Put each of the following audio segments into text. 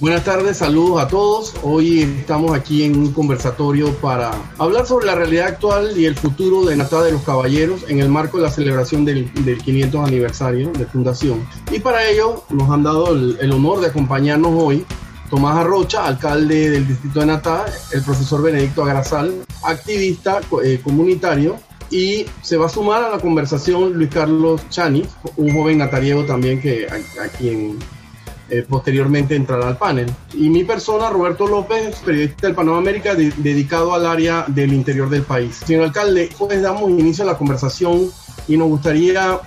Buenas tardes, saludos a todos. Hoy estamos aquí en un conversatorio para hablar sobre la realidad actual y el futuro de Natá de los Caballeros en el marco de la celebración del, 500 aniversario de fundación. Y para ello nos han dado el, honor de acompañarnos hoy Tomás Arrocha, alcalde del distrito de Natá, el profesor Benedicto Agrazal, activista eh, comunitario, y se va a sumar a la conversación Luis Carlos Chani, un joven natariego también que a, a quien eh, posteriormente entrará al panel. Y mi persona, Roberto López, periodista del Panamá América, dedicado al área del interior del país. Señor alcalde, pues damos inicio a la conversación y nos gustaría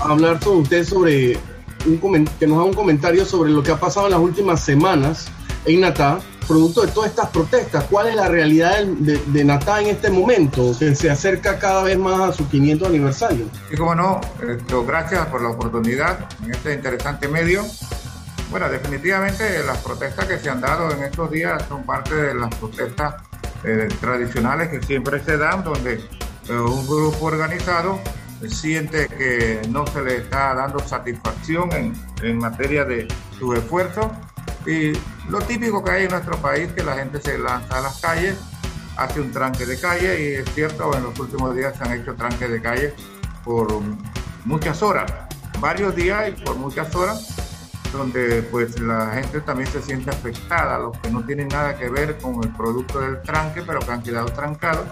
hablar con usted sobre un que nos haga un comentario sobre lo que ha pasado en las últimas semanas en Natá producto de todas estas protestas, ¿cuál es la realidad de, de, Natá en este momento, que se acerca cada vez más a su 500 aniversario? Y como no, esto, gracias por la oportunidad en este interesante medio. Bueno, definitivamente las protestas que se han dado en estos días son parte de las protestas eh, tradicionales que siempre se dan, donde eh, un grupo organizado siente que no se le está dando satisfacción en, en materia de su esfuerzo y lo típico que hay en nuestro país, que la gente se lanza a las calles, hace un tranque de calle y es cierto, en los últimos días se han hecho tranques de calle por muchas horas, varios días y por muchas horas, donde pues la gente también se siente afectada, los que no tienen nada que ver con el producto del tranque, pero que han quedado trancados,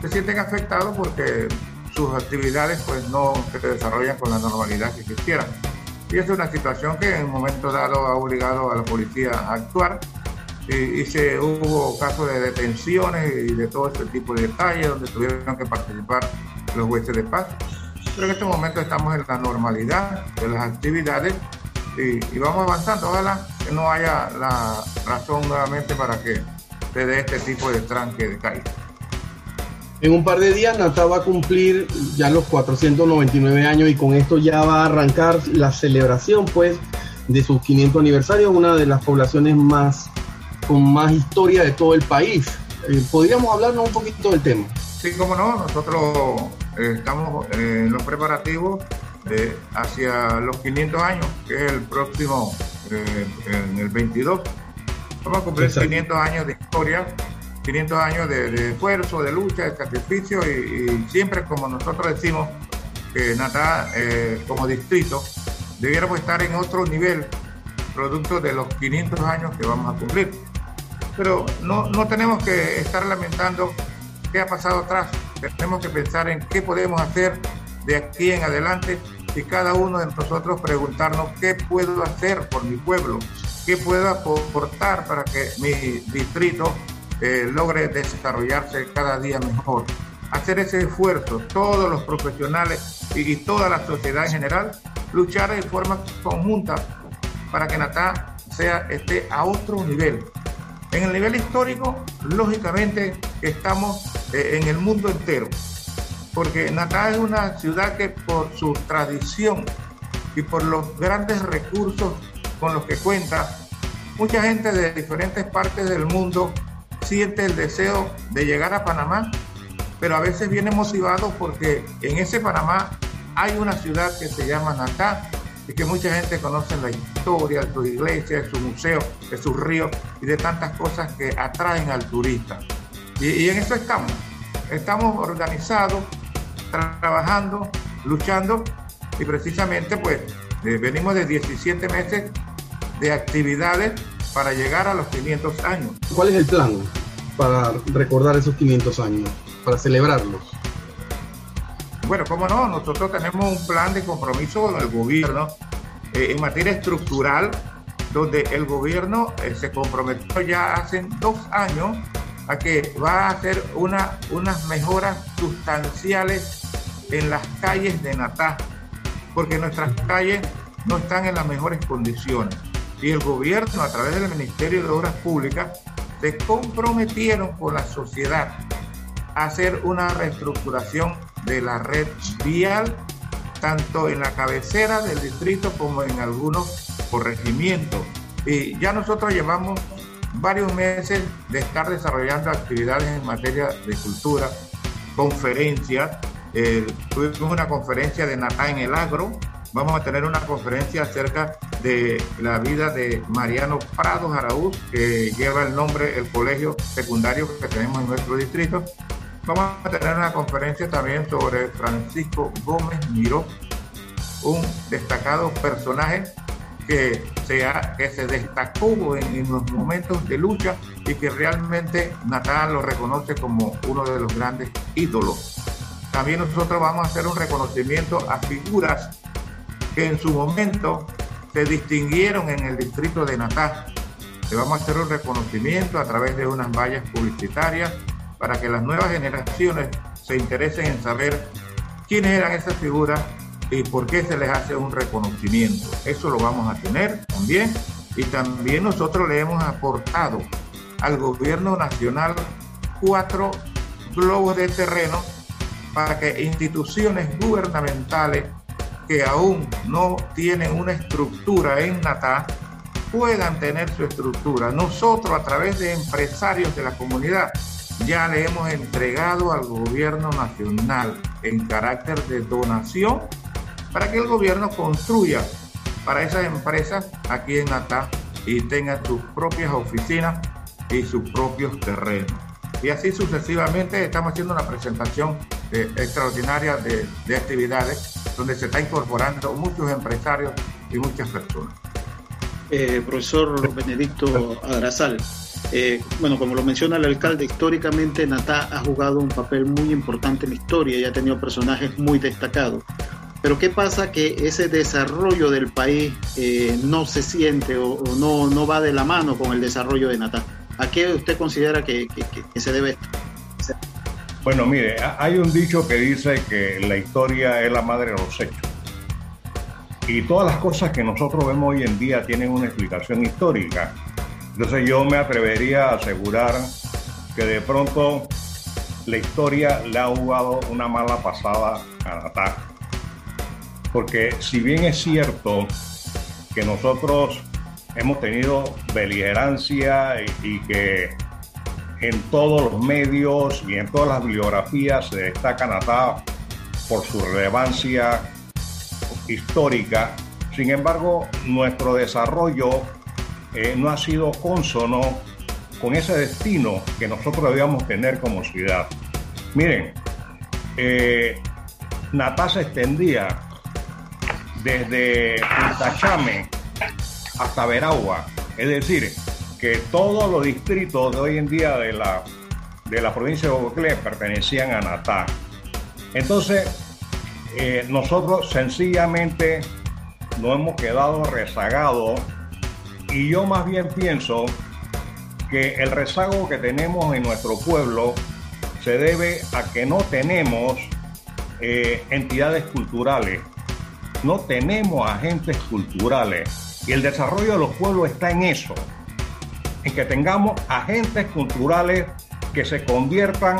se sienten afectados porque sus actividades pues no se desarrollan con la normalidad que quisieran. Y es una situación que en un momento dado ha obligado a la policía a actuar y, se hubo casos de detenciones y de todo este tipo de detalles donde tuvieron que participar los jueces de paz. Pero en este momento estamos en la normalidad de las actividades y, vamos avanzando. Ojalá que no haya la razón nuevamente para que se dé este tipo de tranque de calle. En un par de días Natal va a cumplir ya los 499 años y con esto ya va a arrancar la celebración pues de sus 500 aniversarios, una de las poblaciones más con más historia de todo el país. Eh, ¿Podríamos hablarnos un poquito del tema? Sí, cómo no, nosotros eh, estamos en los preparativos hacia los 500 años, que es el próximo, eh, en el 22. Vamos a cumplir 500 años de historia 500 años de, esfuerzo, de lucha, de sacrificio y, siempre como nosotros decimos que Natá eh, como distrito debiéramos estar en otro nivel producto de los 500 años que vamos a cumplir. Pero no, no tenemos que estar lamentando qué ha pasado atrás, tenemos que pensar en qué podemos hacer de aquí en adelante y cada uno de nosotros preguntarnos qué puedo hacer por mi pueblo, qué puedo aportar para que mi distrito eh, logre desarrollarse cada día mejor. Hacer ese esfuerzo, todos los profesionales y, toda la sociedad en general, luchar de forma conjunta para que Natá sea, esté a otro nivel. En el nivel histórico, lógicamente, estamos eh, en el mundo entero, porque Natá es una ciudad que por su tradición y por los grandes recursos con los que cuenta, mucha gente de diferentes partes del mundo siente el deseo de llegar a Panamá, pero a veces viene motivado porque en ese Panamá hay una ciudad que se llama Natá y que mucha gente conoce la historia de sus iglesias, de sus museos, de sus ríos y de tantas cosas que atraen al turista. Y, en eso estamos. Estamos organizados, trabajando, luchando y precisamente pues eh, venimos de 17 meses de actividades para llegar a los 500 años. ¿Cuál es el plan para recordar esos 500 años, para celebrarlos? Bueno, cómo no, nosotros tenemos un plan de compromiso con el gobierno eh, en materia estructural, donde el gobierno eh, se comprometió ya hace dos años a que va a hacer una, unas mejoras sustanciales en las calles de Natá, porque nuestras calles no están en las mejores condiciones y el gobierno a través del Ministerio de Obras Públicas se comprometieron con la sociedad a hacer una reestructuración de la red vial, tanto en la cabecera del distrito como en algunos corregimientos. Y ya nosotros llevamos varios meses de estar desarrollando actividades en materia de cultura, conferencias. Eh, tuvimos una conferencia de Natá en el agro, vamos a tener una conferencia acerca de la vida de Mariano Prado Araúz, que lleva el nombre el colegio secundario que tenemos en nuestro distrito. Vamos a tener una conferencia también sobre Francisco Gómez Miró, un destacado personaje que se, que se destacó en, en, los momentos de lucha y que realmente Natal lo reconoce como uno de los grandes ídolos. También nosotros vamos a hacer un reconocimiento a figuras que en su momento se distinguieron en el distrito de Natal. Le vamos a hacer un reconocimiento a través de unas vallas publicitarias para que las nuevas generaciones se interesen en saber quiénes eran esas figuras y por qué se les hace un reconocimiento. Eso lo vamos a tener también. Y también nosotros le hemos aportado al gobierno nacional cuatro globos de terreno para que instituciones gubernamentales que aún no tienen una estructura en Natá puedan tener su estructura. Nosotros a través de empresarios de la comunidad ya le hemos entregado al gobierno nacional en carácter de donación para que el gobierno construya para esas empresas aquí en Natá y tenga sus propias oficinas y sus propios terrenos. Y así sucesivamente estamos haciendo una presentación extraordinaria de, de actividades donde se está incorporando muchos empresarios y muchas personas. Eh, profesor Benedicto Adrazal, eh, bueno, como lo menciona el alcalde, históricamente Natá ha jugado un papel muy importante en la historia y ha tenido personajes muy destacados. Pero ¿qué pasa? Que ese desarrollo del país eh, no se siente o, no, no va de la mano con el desarrollo de Natá. ¿A qué usted considera que se debe esto? Bueno, mire, hay un dicho que dice que la historia es la madre de los hechos. Y todas las cosas que nosotros vemos hoy en día tienen una explicación histórica. Entonces yo me atrevería a asegurar que de pronto la historia le ha jugado una mala pasada a Natal. Porque si bien es cierto que nosotros hemos tenido beligerancia y, y que en todos los medios y en todas las bibliografías se destaca Natá por su relevancia histórica. Sin embargo, nuestro desarrollo eh, no ha sido consono con ese destino que nosotros debíamos tener como ciudad. Miren, eh, Natá se extendía desde Tachame hasta Veragua, es decir, que todos los distritos de hoy en día de la, de la provincia de Boclé pertenecían a Natá. Entonces, eh, nosotros sencillamente nos hemos quedado rezagados y yo más bien pienso que el rezago que tenemos en nuestro pueblo se debe a que no tenemos eh, entidades culturales, no tenemos agentes culturales y el desarrollo de los pueblos está en eso en que tengamos agentes culturales que se conviertan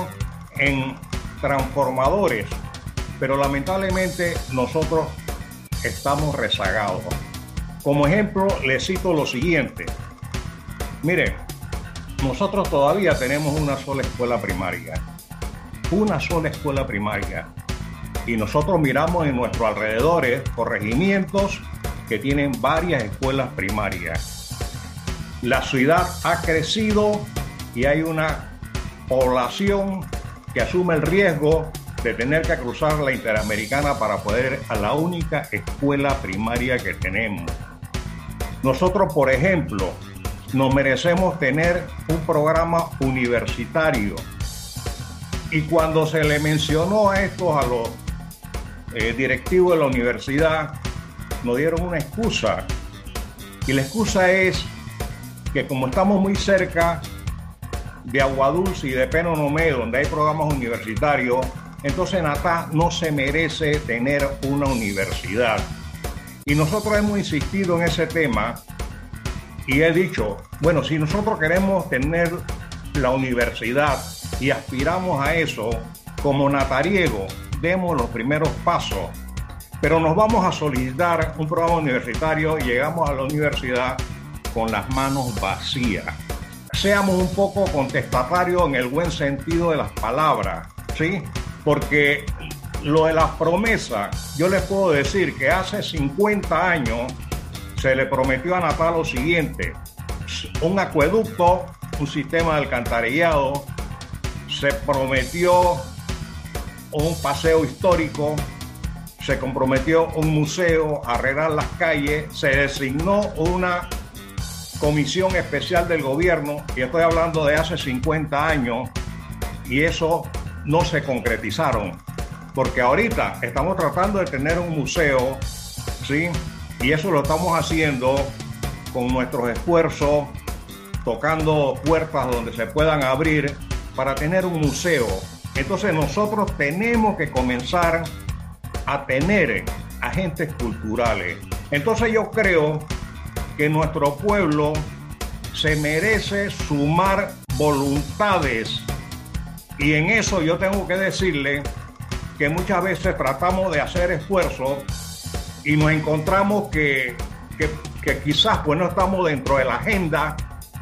en transformadores, pero lamentablemente nosotros estamos rezagados. Como ejemplo, les cito lo siguiente. Miren, nosotros todavía tenemos una sola escuela primaria, una sola escuela primaria, y nosotros miramos en nuestros alrededores corregimientos que tienen varias escuelas primarias la ciudad ha crecido y hay una población que asume el riesgo de tener que cruzar la Interamericana para poder a la única escuela primaria que tenemos. Nosotros, por ejemplo, nos merecemos tener un programa universitario. Y cuando se le mencionó a a los eh, directivos de la universidad, nos dieron una excusa. Y la excusa es que como estamos muy cerca de Aguadulce y de Penonomé, donde hay programas universitarios, entonces Natá no se merece tener una universidad. Y nosotros hemos insistido en ese tema y he dicho, bueno, si nosotros queremos tener la universidad y aspiramos a eso, como Natariego, demos los primeros pasos. Pero nos vamos a solicitar un programa universitario y llegamos a la universidad con las manos vacías. Seamos un poco contestatarios en el buen sentido de las palabras, ¿sí? Porque lo de las promesas, yo les puedo decir que hace 50 años se le prometió a Natal lo siguiente, un acueducto, un sistema de alcantarillado, se prometió un paseo histórico, se comprometió un museo, arreglar las calles, se designó una comisión especial del gobierno, y estoy hablando de hace 50 años, y eso no se concretizaron. Porque ahorita estamos tratando de tener un museo, ¿sí? Y eso lo estamos haciendo con nuestros esfuerzos, tocando puertas donde se puedan abrir para tener un museo. Entonces nosotros tenemos que comenzar a tener agentes culturales. Entonces yo creo que nuestro pueblo se merece sumar voluntades. Y en eso yo tengo que decirle que muchas veces tratamos de hacer esfuerzos y nos encontramos que, que, quizás pues no estamos dentro de la agenda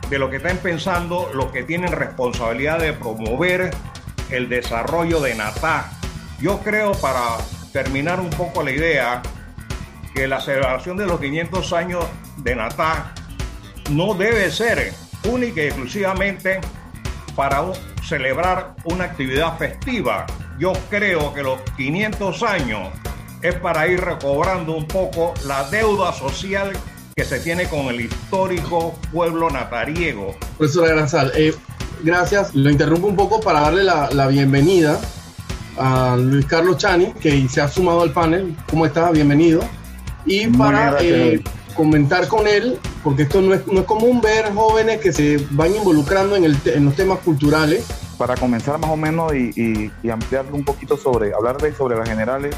de lo que están pensando los que tienen responsabilidad de promover el desarrollo de Natá. Yo creo, para terminar un poco la idea, que la celebración de los 500 años de Natá no debe ser única y exclusivamente para celebrar una actividad festiva. Yo creo que los 500 años es para ir recobrando un poco la deuda social que se tiene con el histórico pueblo natariego. Profesor Granzal, eh, gracias. Lo interrumpo un poco para darle la, bienvenida a Luis Carlos Chani, que se ha sumado al panel. ¿Cómo estás? Bienvenido. Y para eh, comentar con él, porque esto no es, no es común ver jóvenes que se van involucrando en, el, los temas culturales. Para comenzar más o menos y, y, ampliarlo un poquito sobre, hablar de sobre las generales,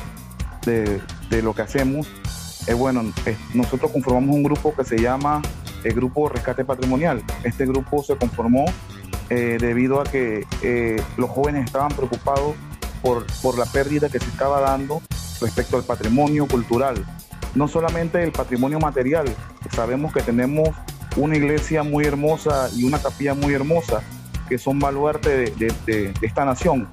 de, de lo que hacemos, es bueno, nosotros conformamos un grupo que se llama el Grupo Rescate Patrimonial. Este grupo se conformó eh, debido a que eh, los jóvenes estaban preocupados por, por la pérdida que se estaba dando respecto al patrimonio cultural. No solamente el patrimonio material, sabemos que tenemos una iglesia muy hermosa y una capilla muy hermosa, que son baluarte de, esta nación,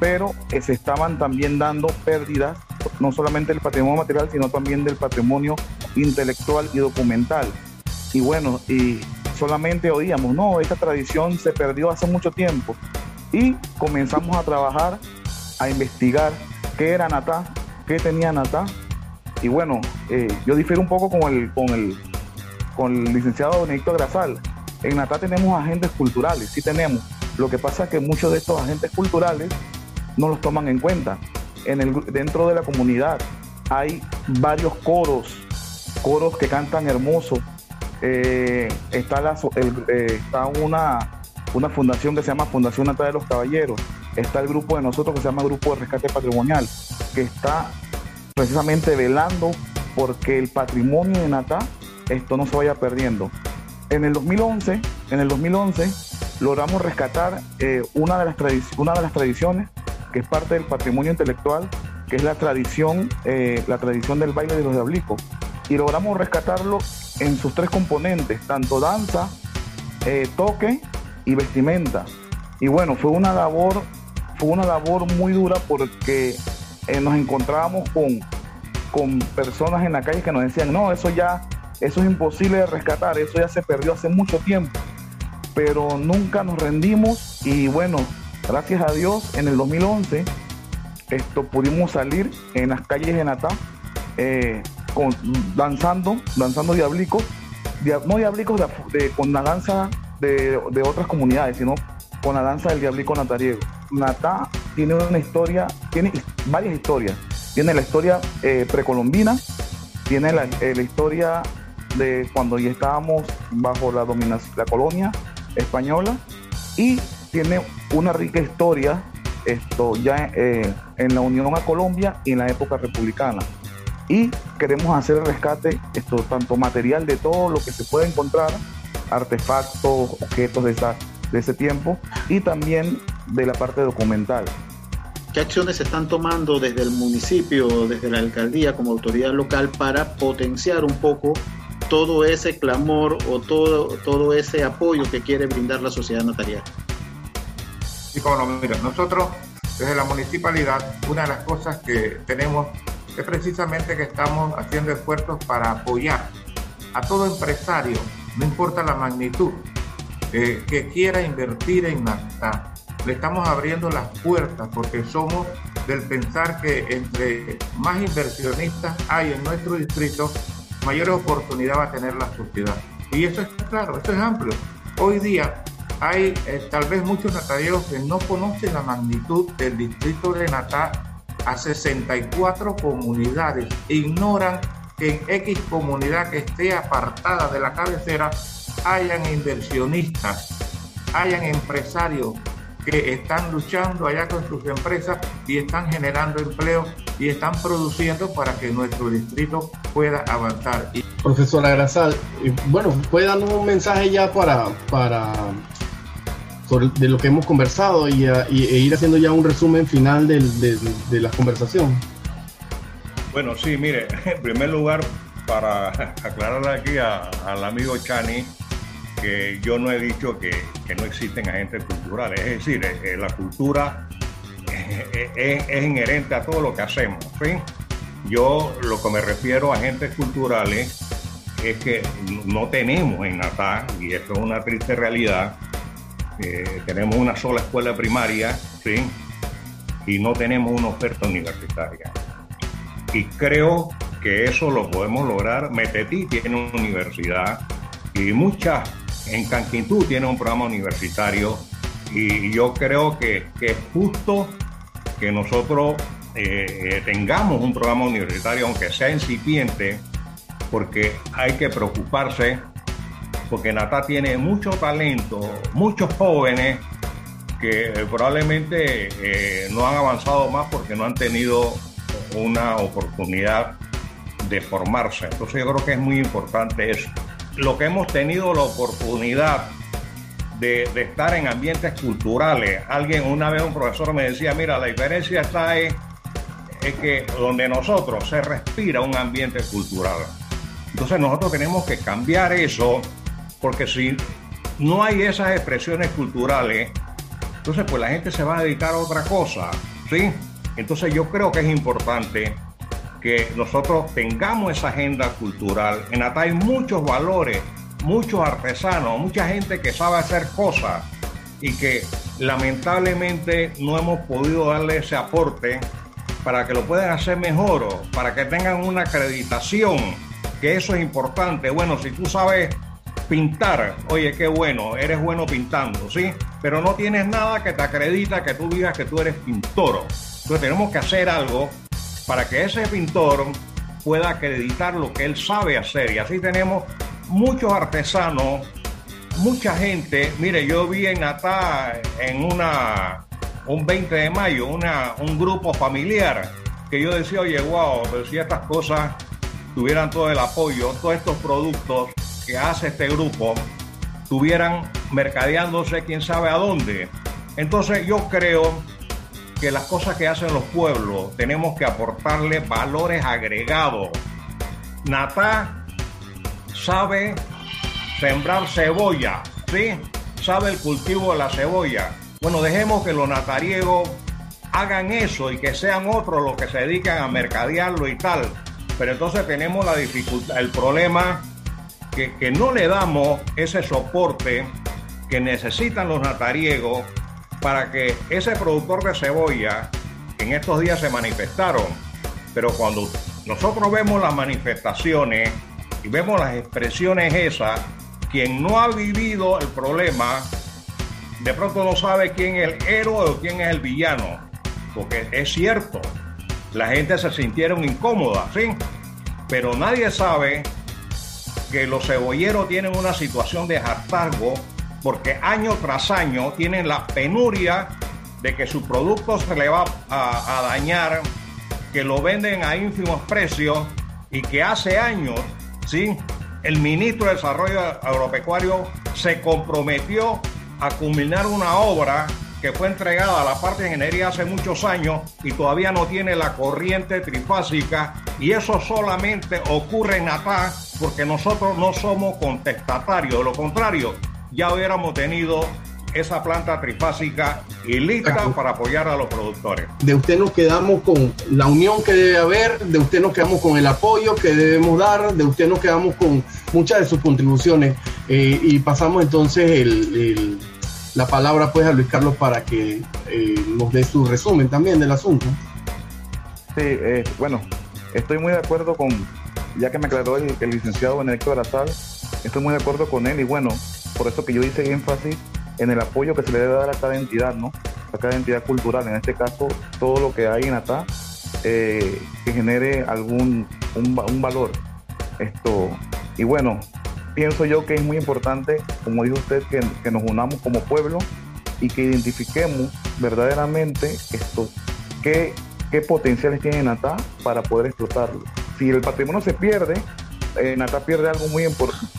pero se estaban también dando pérdidas no solamente del patrimonio material, sino también del patrimonio intelectual y documental. Y bueno, y solamente oíamos, no, esta tradición se perdió hace mucho tiempo. Y comenzamos a trabajar, a investigar qué era Natá, qué tenía Natá. Y bueno, eh, yo difiero un poco con el, con el, con el licenciado Benedicto Grasal. En Natá tenemos agentes culturales, sí tenemos. Lo que pasa es que muchos de estos agentes culturales no los toman en cuenta en el, dentro de la comunidad hay varios coros, coros que cantan hermoso. Eh, está la, eh, está una, una fundación que se llama Fundación Natal de los Caballeros. Está el grupo de nosotros que se llama Grupo de Rescate Patrimonial, que está precisamente velando porque el patrimonio de Natá esto no se vaya perdiendo. En el 2011, en el 2011 logramos rescatar eh, una, de las una de las tradiciones que es parte del patrimonio intelectual, que es la tradición, eh, la tradición del baile de los diablicos. Y logramos rescatarlo en sus tres componentes, tanto danza, eh, toque y vestimenta. Y bueno, fue una labor, fue una labor muy dura porque eh, nos encontrábamos con, con personas en la calle que nos decían, no, eso ya, eso es imposible de rescatar, eso ya se perdió hace mucho tiempo. Pero nunca nos rendimos y bueno, Gracias a Dios, en el 2011 esto, pudimos salir en las calles de Natá eh, con, danzando, danzando diablicos, no diablicos con la danza de, otras comunidades, sino con la danza del diablico natariego. Natá tiene una historia, tiene varias historias. Tiene la historia eh, precolombina, tiene la, eh, la, historia de cuando ya estábamos bajo la dominación, la colonia española y tiene una rica historia esto ya eh, en la unión a Colombia y en la época republicana. Y queremos hacer el rescate, esto tanto material de todo lo que se puede encontrar, artefactos, objetos de, esa, de ese tiempo, y también de la parte documental. ¿Qué acciones se están tomando desde el municipio, desde la alcaldía como autoridad local para potenciar un poco todo ese clamor o todo, todo ese apoyo que quiere brindar la sociedad notarial? Y como lo mira, nosotros desde la municipalidad, una de las cosas que tenemos es precisamente que estamos haciendo esfuerzos para apoyar a todo empresario, no importa la magnitud, eh, que quiera invertir en NATA. Le estamos abriendo las puertas porque somos del pensar que entre más inversionistas hay en nuestro distrito, mayor oportunidad va a tener la sociedad. Y eso es claro, eso es amplio. Hoy día hay eh, tal vez muchos natariegos que no conocen la magnitud del distrito de Natá a 64 comunidades. Ignoran que en X comunidad que esté apartada de la cabecera hayan inversionistas, hayan empresarios que están luchando allá con sus empresas y están generando empleo y están produciendo para que nuestro distrito pueda avanzar. Profesora Grasal, eh, bueno, puede darnos un mensaje ya para, para de lo que hemos conversado y, e ir haciendo ya un resumen final de, de la conversación. Bueno, sí, mire, en primer lugar, para aclararle aquí al amigo Chani, que yo no he dicho que, que no existen agentes culturales, es decir, eh, eh, la cultura es, es, inherente a todo lo que hacemos. ¿sí? Yo lo que me refiero a agentes culturales es que no tenemos en Natal, y esto es una triste realidad, eh, tenemos una sola escuela primaria, ¿sí? Y no tenemos una oferta universitaria. Y creo que eso lo podemos lograr. Metetí tiene una universidad y muchas, en Canquintú tiene un programa universitario y yo creo que, es justo que nosotros eh, tengamos un programa universitario, aunque sea incipiente, porque hay que preocuparse porque Nata tiene mucho talento, muchos jóvenes que probablemente eh, no han avanzado más porque no han tenido una oportunidad de formarse. Entonces yo creo que es muy importante eso. Lo que hemos tenido la oportunidad de, estar en ambientes culturales. Alguien, una vez un profesor me decía, mira, la diferencia está es, es que donde nosotros se respira un ambiente cultural. Entonces nosotros tenemos que cambiar eso porque si no hay esas expresiones culturales, entonces pues la gente se va a dedicar a otra cosa, ¿sí? Entonces yo creo que es importante que nosotros tengamos esa agenda cultural. En Ata hay muchos valores, muchos artesanos, mucha gente que sabe hacer cosas y que lamentablemente no hemos podido darle ese aporte para que lo puedan hacer mejor para que tengan una acreditación, que eso es importante. Bueno, si tú sabes pintar, oye, qué bueno, eres bueno pintando, ¿sí? Pero no tienes nada que te acredita que tú digas que tú eres pintor. Entonces tenemos que hacer algo para que ese pintor pueda acreditar lo que él sabe hacer. Y así tenemos muchos artesanos, mucha gente. Mire, yo vi en Natá en una, un 20 de mayo, una, un grupo familiar que yo decía, oye, wow, pero si estas cosas tuvieran todo el apoyo, todos estos productos que hace este grupo estuvieran mercadeándose quién sabe a dónde. Entonces yo creo que las cosas que hacen los pueblos tenemos que aportarle valores agregados. Natá sabe sembrar cebolla, ¿sí? Sabe el cultivo de la cebolla. Bueno, dejemos que los natariegos hagan eso y que sean otros los que se dedican a mercadearlo y tal. Pero entonces tenemos la dificultad, el problema que, no le damos ese soporte que necesitan los natariegos para que ese productor de cebolla, que en estos días se manifestaron, pero cuando nosotros vemos las manifestaciones y vemos las expresiones esas, quien no ha vivido el problema, de pronto no sabe quién es el héroe o quién es el villano, porque es cierto, la gente se sintieron incómoda, ¿sí? Pero nadie sabe que los cebolleros tienen una situación de hartazgo porque año tras año tienen la penuria de que su producto se le va a, dañar, que lo venden a ínfimos precios y que hace años, ¿sí? El ministro de Desarrollo Agropecuario se comprometió a culminar una obra que fue entregada a la parte de ingeniería hace muchos años y todavía no tiene la corriente trifásica y eso solamente ocurre en Natá porque nosotros no somos contestatarios, de lo contrario, ya hubiéramos tenido esa planta trifásica y lista para apoyar a los productores. De usted nos quedamos con la unión que debe haber, de usted nos quedamos con el apoyo que debemos dar, de usted nos quedamos con muchas de sus contribuciones. Eh, y pasamos entonces la palabra pues a Luis Carlos para que eh, nos dé su resumen también del asunto. Sí, bueno, estoy muy de acuerdo con, ya que me aclaró el, licenciado Benedicto Arazal, estoy muy de acuerdo con él y bueno, por eso que yo hice énfasis en el apoyo que se le debe dar a cada entidad, ¿no? A cada entidad cultural, en este caso todo lo que hay en ATA eh, que genere algún un, valor. Esto, y bueno, pienso yo que es muy importante, como dijo usted, que, nos unamos como pueblo y que identifiquemos verdaderamente esto, qué, qué potenciales tiene Natá para poder explotarlo. Si el patrimonio se pierde, eh, Natá pierde algo muy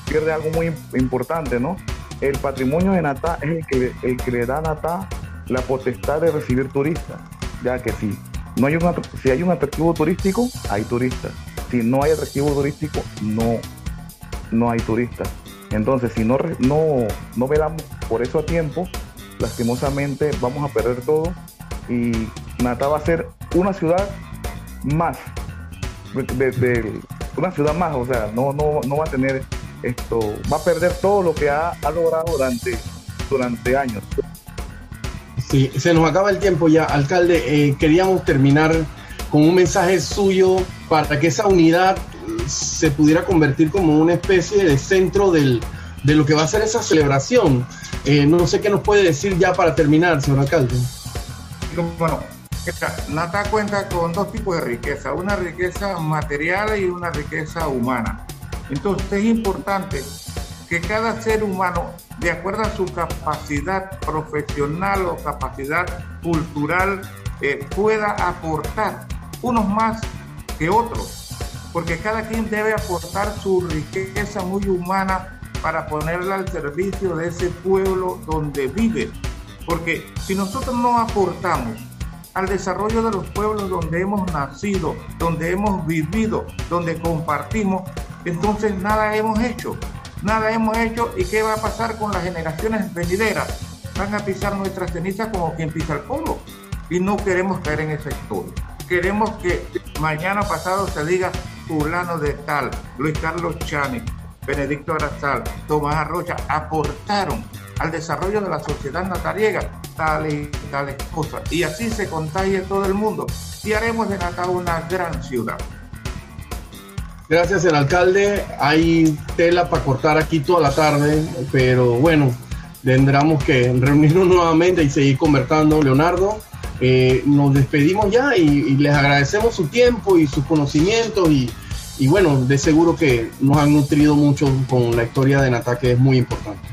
pierde algo muy importante, ¿no? El patrimonio de Natá es el que, el que le da a Natá la potestad de recibir turistas, ya que sí no hay un, si hay un atractivo turístico, hay turistas. Si no hay atractivo turístico, no, no hay turistas. Entonces, si no, no, no velamos por eso a tiempo, lastimosamente vamos a perder todo y Nata va a ser una ciudad más, de, una ciudad más, o sea, no, no, no va a tener esto, va a perder todo lo que ha, ha logrado durante, durante años. Sí, se nos acaba el tiempo ya, alcalde. Eh, queríamos terminar con un mensaje suyo para que esa unidad se pudiera convertir como una especie de centro del, de lo que va a ser esa celebración. Eh, no sé qué nos puede decir ya para terminar, señor alcalde. Bueno, Nata cuenta con dos tipos de riqueza, una riqueza material y una riqueza humana. Entonces es importante que cada ser humano, de acuerdo a su capacidad profesional o capacidad cultural, eh, pueda aportar, unos más que otros, porque cada quien debe aportar su riqueza muy humana para ponerla al servicio de ese pueblo donde vive. Porque si nosotros no aportamos al desarrollo de los pueblos donde hemos nacido, donde hemos vivido, donde compartimos, entonces nada hemos hecho nada hemos hecho y qué va a pasar con las generaciones venideras. Van a pisar nuestras cenizas como quien pisa el polvo y no queremos caer en esa historia. Queremos que mañana pasado se diga fulano de tal, Luis Carlos Chani, Benedicto Arazal, Tomás Arrocha aportaron al desarrollo de la sociedad natariega tales y tales cosas. Y así se contagie todo el mundo y haremos de Natal una gran ciudad. Gracias, el alcalde. Hay tela para cortar aquí toda la tarde, pero bueno, tendremos que reunirnos nuevamente y seguir conversando, Leonardo. Eh, nos despedimos ya y, les agradecemos su tiempo y sus conocimientos y, y bueno, de seguro que nos han nutrido mucho con la historia de Nata, que es muy importante.